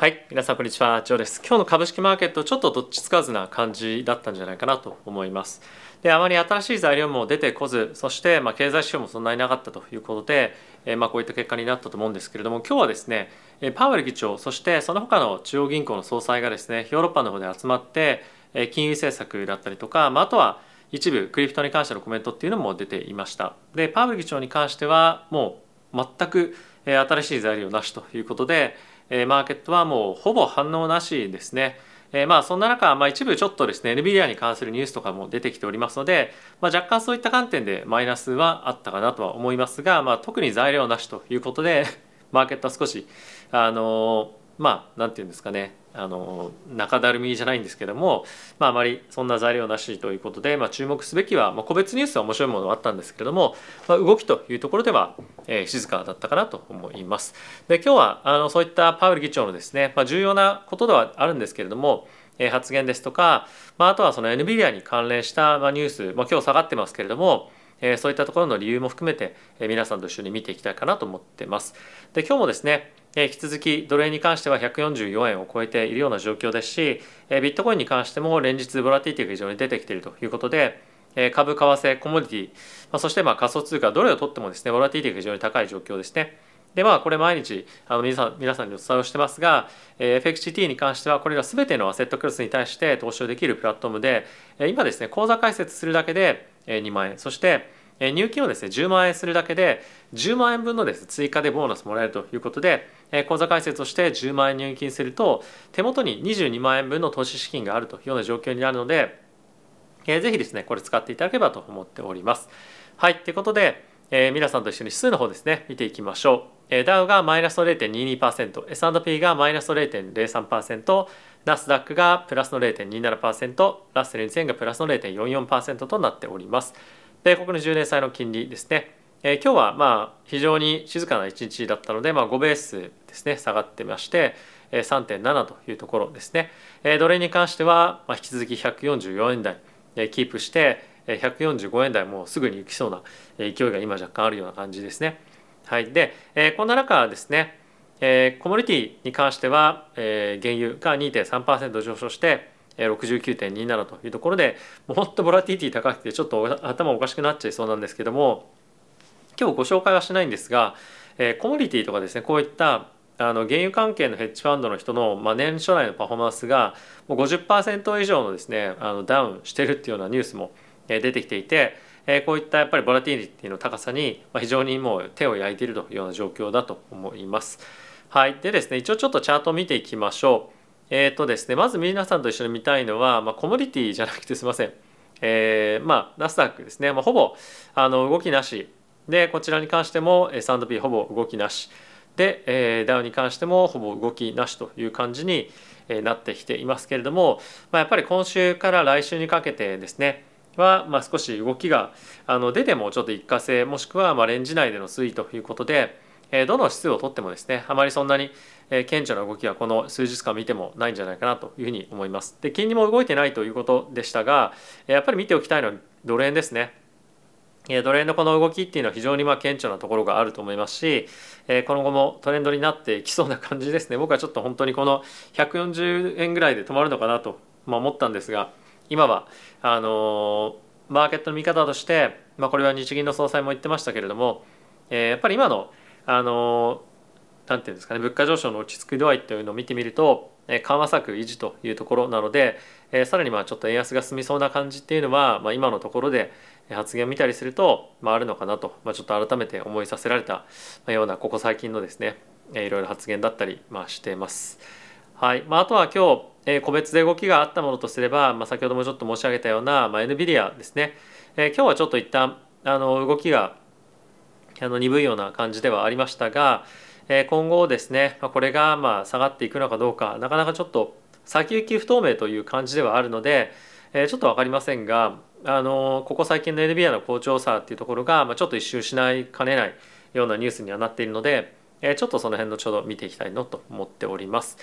はい皆さんこんにちは。ジョーです。今日の株式マーケットちょっとどっちつかずな感じだったんじゃないかなと思います。であまり新しい材料も出てこずそしてまあ経済指標もそんなになかったということで、えー、まあこういった結果になったと思うんですけれども今日はですねパウエル議長そしてその他の中央銀行の総裁がですねヨーロッパの方で集まって金融政策だったりとか、まあ、あとは一部クリプトに関してのコメントっていうのも出ていました。でパウエル議長に関してはもう全く新しい材料なしということでえマーケットはもうほぼ反応なしですね。えまあそんな中、まあ、一部ちょっとですね NVIDIA に関するニュースとかも出てきておりますので、まあ、若干そういった観点でマイナスはあったかなとは思いますが、まあ、特に材料なしということでマーケットは少しあのまあ何て言うんですかねあの中だるみじゃないんですけども、まあ、あまりそんな材料なしということで、まあ、注目すべきは、まあ、個別ニュースは面白いものはあったんですけれども、まあ、動きというところでは、えー、静かだったかなと思います。で今日はあのそういったパウエル議長のですね、まあ、重要なことではあるんですけれども、えー、発言ですとか、まあ、あとはその NVIDIA に関連した、まあ、ニュース、まあ、今日下がってますけれどもえそういったところの理由も含めて、え皆さんと一緒に見ていきたいかなと思ってます。で今日もですね引き続きドル円に関しては144円を超えているような状況ですしビットコインに関しても連日ボラティティが非常に出てきているということで株為替コモディティそしてまあ仮想通貨どれを取ってもですねボラティティが非常に高い状況ですね。でまあこれ毎日あの皆さん皆さんにお伝えをしてますが FXGT に関してはこれら全てのアセットクラスに対して投資をできるプラットフォームで今ですね口座開設するだけで2万円そして入金をですね10万円するだけで10万円分のです追加でボーナスもらえるということで口座開設をして10万円入金すると手元に22万円分の投資資金があるというような状況になるのでぜひですねこれ使っていただければと思っております。はいということで、えー、皆さんと一緒に指数の方ですね見ていきましょう。えー、ダウがマイナスの 0.22%S&P がマイナスの0.03%ナスダックがプラスの0.27%ラッセル2000がプラスの0.44%となっております。米国の10年債の金利ですね、えー、今日はまあ非常に静かな一日だったので、まあ、5ベースですね下がってまして3.7というところですね。ドル円に関しては引き続き144円台キープして145円台もうすぐに行きそうな勢いが今若干あるような感じですね。はい、でえこんな中ですねコモディティに関しては原油が2.3%上昇して69.27というところでもうほんとボラティティ高くてちょっと頭おかしくなっちゃいそうなんですけども今日ご紹介はしないんですがコモディティとかですねこういったあの原油関係のヘッジファンドの人の、まあ、年初来のパフォーマンスがもう50%以上のですねあのダウンしてるっていうようなニュースも出てきていてこういったやっぱりボラティティの高さに非常にもう手を焼いているというような状況だと思います。はい、でですね一応ちょっとチャートを見ていきましょう。えっ、ー、とですねまず皆さんと一緒に見たいのは、まあ、コモディティじゃなくてすいません、えー、まあナスダックですね、まあ、ほぼあの動きなし。でこちらに関しても S&P ほぼ動きなし。で、えー、ダウンに関してもほぼ動きなしという感じになってきていますけれども、まあ、やっぱり今週から来週にかけてですねは、まあ、少し動きがあの出てもちょっと一過性もしくはまレンジ内での推移ということで、どの指数を取ってもですねあまりそんなに顕著な動きはこの数日間見てもないんじゃないかなというふうに思います。で金利も動いてないということでしたがやっぱり見ておきたいのはドル円ですね。ドル円のこの動きっていうのは非常にまあ顕著なところがあると思いますしこの後もトレンドになってきそうな感じですね僕はちょっと本当にこの140円ぐらいで止まるのかなと思ったんですが今はあのマーケットの見方として、まあ、これは日銀の総裁も言ってましたけれどもやっぱり今のあの何て言うんですかね物価上昇の落ち着く度合いというのを見てみると緩和策維持というところなのでさらにまあちょっと円安が進みそうな感じっていうのは、まあ、今のところで発言を見たりすると、まあ、あるのかなと、まあ、ちょっと改めて思いさせられたようなここ最近のですねいろいろ発言だったり、まあ、しています。はいまあ、あとは今日個別で動きがあったものとすれば、まあ、先ほどもちょっと申し上げたような、まあ、NVIDIA ですね、え今日はちょっと一旦あの動きがあの鈍いような感じではありましたが、え今後ですねこれがまあ下がっていくのかどうかなかなかちょっと先行き不透明という感じではあるのでえちょっと分かりませんがあのここ最近の NVIDIA の好調さっていうところがまちょっと一周しないかねないようなニュースにはなっているのでちょっとその辺のちょうど見ていきたいのと思っております。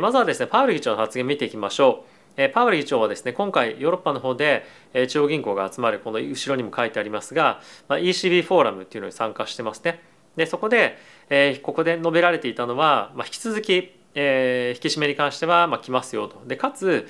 まずはですねパウル議長の発言見ていきましょう。パウエル議長はですね今回ヨーロッパの方で中央銀行が集まるこの後ろにも書いてありますが ECB フォーラムっていうのに参加してますね。でそこで、え、ここで述べられていたのは、まあ、引き続きえ、引き締めに関してはまあ来ますよとでかつ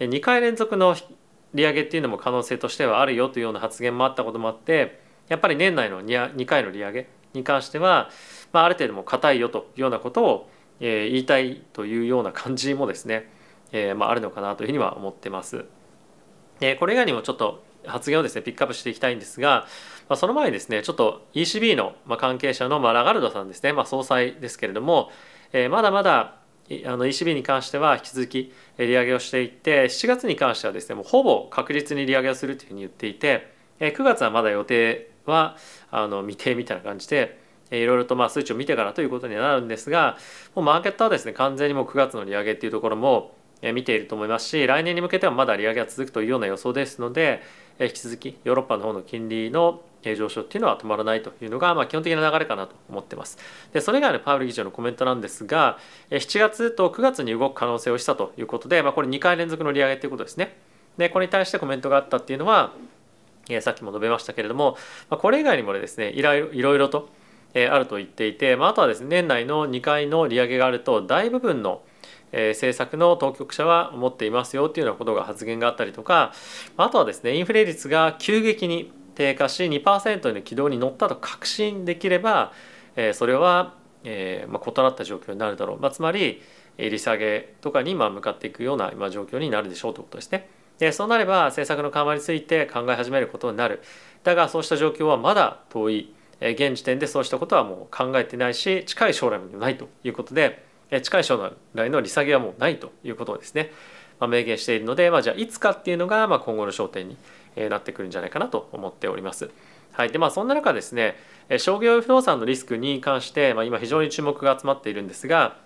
2回連続の利上げっていうのも可能性としてはあるよというような発言もあったこともあってやっぱり年内の 2, 回の利上げに関しては、まあ、ある程度も硬いよというようなことを、え、言いたいというような感じもですね、えーまあ、あるのかなというふうには思ってます。えー、これ以外にもちょっと発言をですねピックアップしていきたいんですが、まあ、その前にですねちょっと ECB の関係者のまあラガルドさんですね、まあ、総裁ですけれども、えー、まだまだあの ECB に関しては引き続き利上げをしていって7月に関してはですねもうほぼ確実に利上げをするというふうに言っていて9月はまだ予定はあの未定みたいな感じでいろいろとまあ数値を見てからということにはなるんですがもうマーケットはですね完全にもう9月の利上げっていうところも見ていると思いますし来年に向けてはまだ利上げが続くというような予想ですので引き続きヨーロッパの方の金利の上昇っていうのは止まらないというのが、まあ、基本的な流れかなと思ってます。でそれ以外のパウエル議長のコメントなんですが7月と9月に動く可能性をしたということで、まあ、これ2回連続の利上げということですね。でこれに対してコメントがあったっていうのはさっきも述べましたけれども、これ以外にもですねいろいろとあると言っていて、まあ、あとはですね年内の2回の利上げがあると大部分の政策の当局者は思っていますよっていうようなことが発言があったりとかあとはですねインフレ率が急激に低下し2%の軌道に乗ったと確信できればそれはえーまあ異なった状況になるだろう、まあ、つまり利下げとかにまあ向かっていくような状況になるでしょうということですね。でそうなれば政策の緩和について考え始めることになる。だがそうした状況はまだ遠い。現時点でそうしたことはもう考えてないし近い将来もないということで近い将来の利下げはもうないということをですね、まあ、明言しているので、まあ、じゃあいつかっていうのがまあ今後の焦点になってくるんじゃないかなと思っております。はいでまあ、そんな中ですね商業不動産のリスクに関して、まあ、今非常に注目が集まっているんですが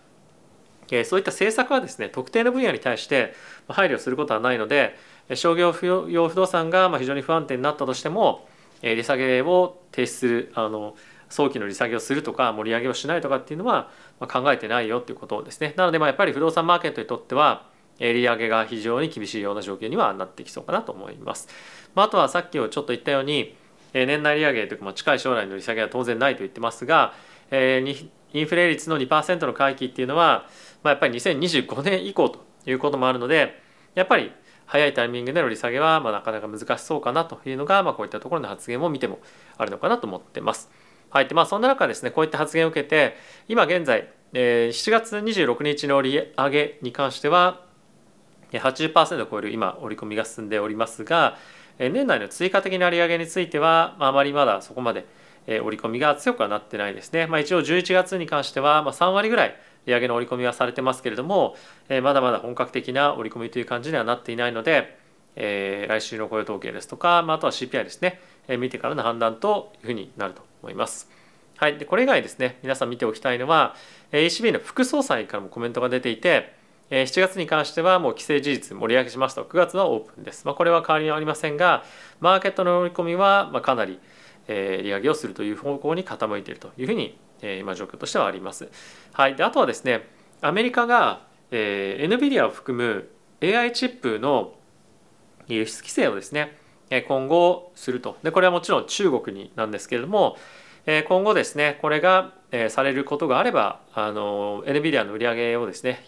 そういった政策はですね特定の分野に対して配慮することはないので商業用不動産が非常に不安定になったとしても利下げを停止するあの早期の利下げをするとか盛り上げをしないとかっていうのは考えてないよっていうことですねなのでまあやっぱり不動産マーケットにとっては利上げが非常に厳しいような状況にはなってきそうかなと思います。まあ、あとはさっきをちょっと言ったように年内利上げというか近い将来の利下げは当然ないと言ってますがインフレ率の2%の回帰っていうのは、まあ、やっぱり2025年以降ということもあるのでやっぱり早いタイミングでの利下げはまあなかなか難しそうかなというのが、まあ、こういったところの発言を見てもあるのかなと思ってます。はい、でまあそんな中ですねこういった発言を受けて今現在、えー、7月26日の利上げに関しては80%を超える今織り込みが進んでおりますが年内の追加的な利上げについてはあまりまだそこまで織り込みが強くはなってないですね、まあ、一応11月に関しては3割ぐらい利上げの織り込みはされてますけれどもまだまだ本格的な織り込みという感じにはなっていないのでえー、来週の雇用統計ですとか、まあ、あとは CPI ですね、えー、見てからの判断というふうになると思います。はい、でこれ以外ですね。皆さん見ておきたいのは ECB の副総裁からもコメントが出ていて7月に関してはもう既成事実盛り上げしますと。9月はオープンです、まあ、これは変わりはありませんがマーケットの織り込みはまかなり利上げをするという方向に傾いているというふうに今状況としてはあります。はい、であとはですねアメリカが NVIDIA を含む AI チップの輸出規制をですね今後するとでこれはもちろん中国になんですけれども今後ですねこれがされることがあればあの NVIDIA の売り上げをですね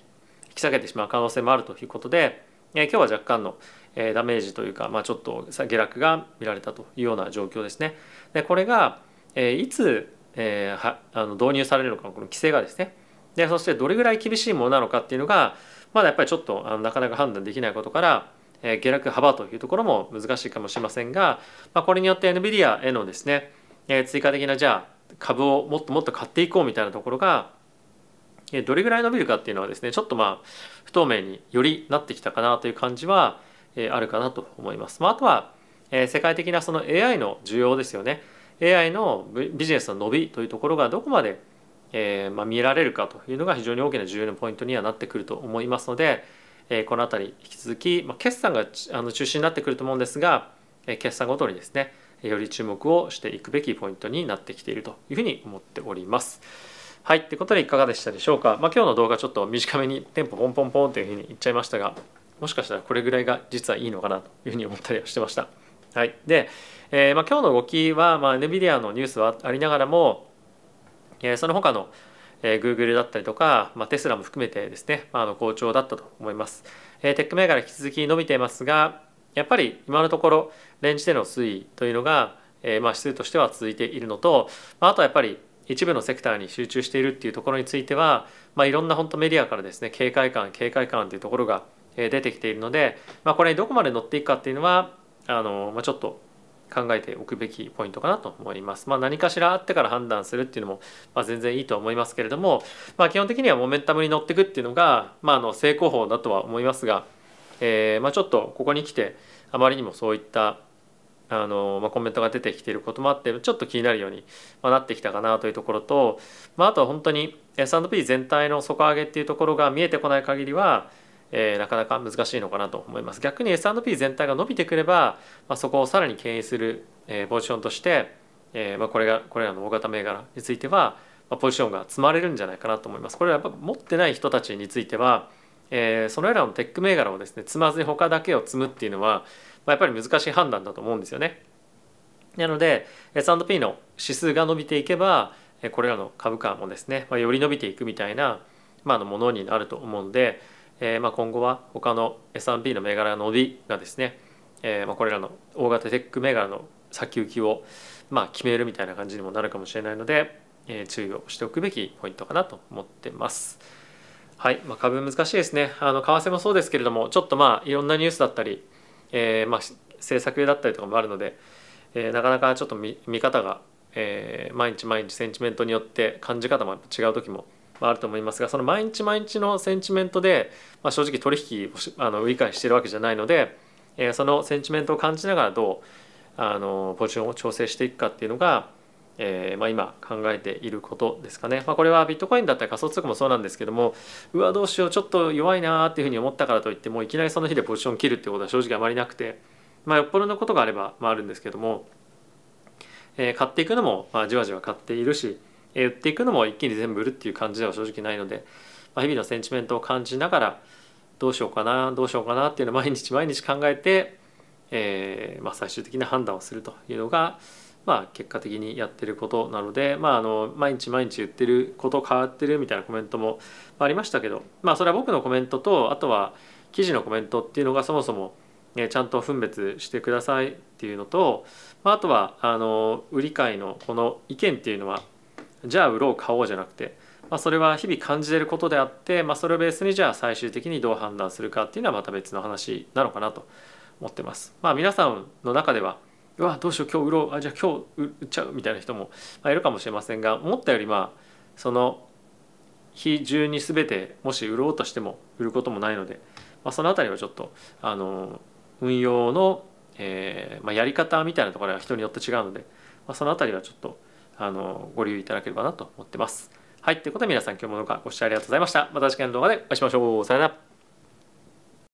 引き下げてしまう可能性もあるということで今日は若干のダメージというか、まあ、ちょっと下落が見られたというような状況ですね。でこれがいつはあの導入されるのかこの規制がですねでそしてどれぐらい厳しいものなのかっていうのがまだやっぱりちょっとあのなかなか判断できないことから下落幅というところも難しいかもしれませんが、まあ、これによって NVIDIA へのですね追加的なじゃあ株をもっともっと買っていこうみたいなところがどれぐらい伸びるかっていうのはですねちょっとまあ不透明によりなってきたかなという感じはあるかなと思います。まあ、あとは世界的なその AI の需要ですよね AI のビジネスの伸びというところがどこまでえまあ見られるかというのが非常に大きな重要なポイントにはなってくると思いますのでえこの辺り引き続き、ま、決算があの中心になってくると思うんですが、え決算ごとにですねより注目をしていくべきポイントになってきているというふうに思っております。はい。ということでいかがでしたでしょうか。まあ、今日の動画ちょっと短めにテンポポンポンポンというふうに言っちゃいましたが、もしかしたらこれぐらいが実はいいのかなというふうに思ったりはしてました。はい。で、えー、まあ、今日の動きは、まあ、NVIDIA のニュースはありながらも、えー、その他のえ、Google だったりとか、まあ、テスラも含めてですね、まあ、あの好調だったと思います、えー、テック銘柄引き続き伸びていますがやっぱり今のところレンジでの推移というのが、えー、まあ指数としては続いているのと、まあ、あとはやっぱり一部のセクターに集中しているっていうところについては、まあ、いろんな本当メディアからですね警戒感警戒感というところが出てきているので、まあ、これにどこまで乗っていくかっていうのはあの、まあ、ちょっと考えておくべきポイントかなと思います。まあ、何かしらあってから判断するっていうのも、まあ、全然いいとは思いますけれども、まあ、基本的にはモメンタムに乗っていくっていうのが、まあ、あの成功法だとは思いますが、えーまあ、ちょっとここに来てあまりにもそういったあの、まあ、コメントが出てきていることもあってちょっと気になるようになってきたかなというところと、まあ、あとは本当に S&P 全体の底上げっていうところが見えてこない限りはえー、なかなか難しいのかなと思います。逆に S&P 全体が伸びてくれば、まあ、そこをさらに牽引する、えー、ポジションとして、えーまあ、これがこれらの大型銘柄については、まあ、ポジションが積まれるんじゃないかなと思います。これはやっぱ持ってない人たちについては、え、そのらのテック銘柄をですね積まずに他だけを積むっていうのは、ま、やっぱり難しい判断だと思うんですよね。なので S&P の指数が伸びていけばこれらの株価もですね、ま、より伸びていくみたいな、まあ、のものになると思うんで、えー、まあ今後は他の S&P の銘柄の伸びがですね、えー、まあこれらの大型テック銘柄の先行きをまあ決めるみたいな感じにもなるかもしれないので、えー、注意をしておくべきポイントかなと思ってます。はい、まあ、株難しいですね。あの為替もそうですけれども、ちょっとまあいろんなニュースだったり、えー、まあ政策だったりとかもあるので、えー、なかなかちょっと見見方が、えー、毎日毎日センチメントによって感じ方も違う時もあると思いますがその毎日毎日のセンチメントで、まあ、正直取引をあの売り買いしてるわけじゃないので、えー、そのセンチメントを感じながらどうあのポジションを調整していくかっていうのが、えーまあ、今考えていることですかね、まあ、これはビットコインだったり仮想通貨もそうなんですけどもうわどうしようちょっと弱いなっていうふうに思ったからといってもういきなりその日でポジション切るっていうことは正直あまりなくて、まあ、よっぽどのことがあれば、まあ、あるんですけども、えー、買っていくのも、まあ、じわじわ買っているし売っていくのも一気に全部売るっていう感じでは正直ないので、まあ、日々のセンチメントを感じながらどうしようかなどうしようかなっていうのを毎日毎日考えて、えーまあ、最終的な判断をするというのが、まあ、結果的にやってることなので、まあ、あの毎日毎日言ってること変わってるみたいなコメントもありましたけど、まあ、それは僕のコメントとあとは記事のコメントっていうのがそもそもちゃんと分別してくださいっていうのとあとはあの売り買いのこの意見っていうのはじゃあ売ろう買おうじゃなくて、まあ、それは日々感じてることであって、まあ、それをベースにじゃあ最終的にどう判断するかっていうのはまた別の話なのかなと思ってます。まあ、皆さんの中ではうわどうしよう今日売ろうあじゃあ今日売っちゃうみたいな人もいるかもしれませんが思ったよりまあその日中に全てもし売ろうとしても売ることもないので、まあ、その辺りはちょっとあの運用の、えーまあ、やり方みたいなところは人によって違うので、まあ、その辺りはちょっとあのご留意いただければなと思ってます。はい、ということで皆さん今日もご視聴ありがとうございました。また次回の動画でお会いしましょう。さよなら。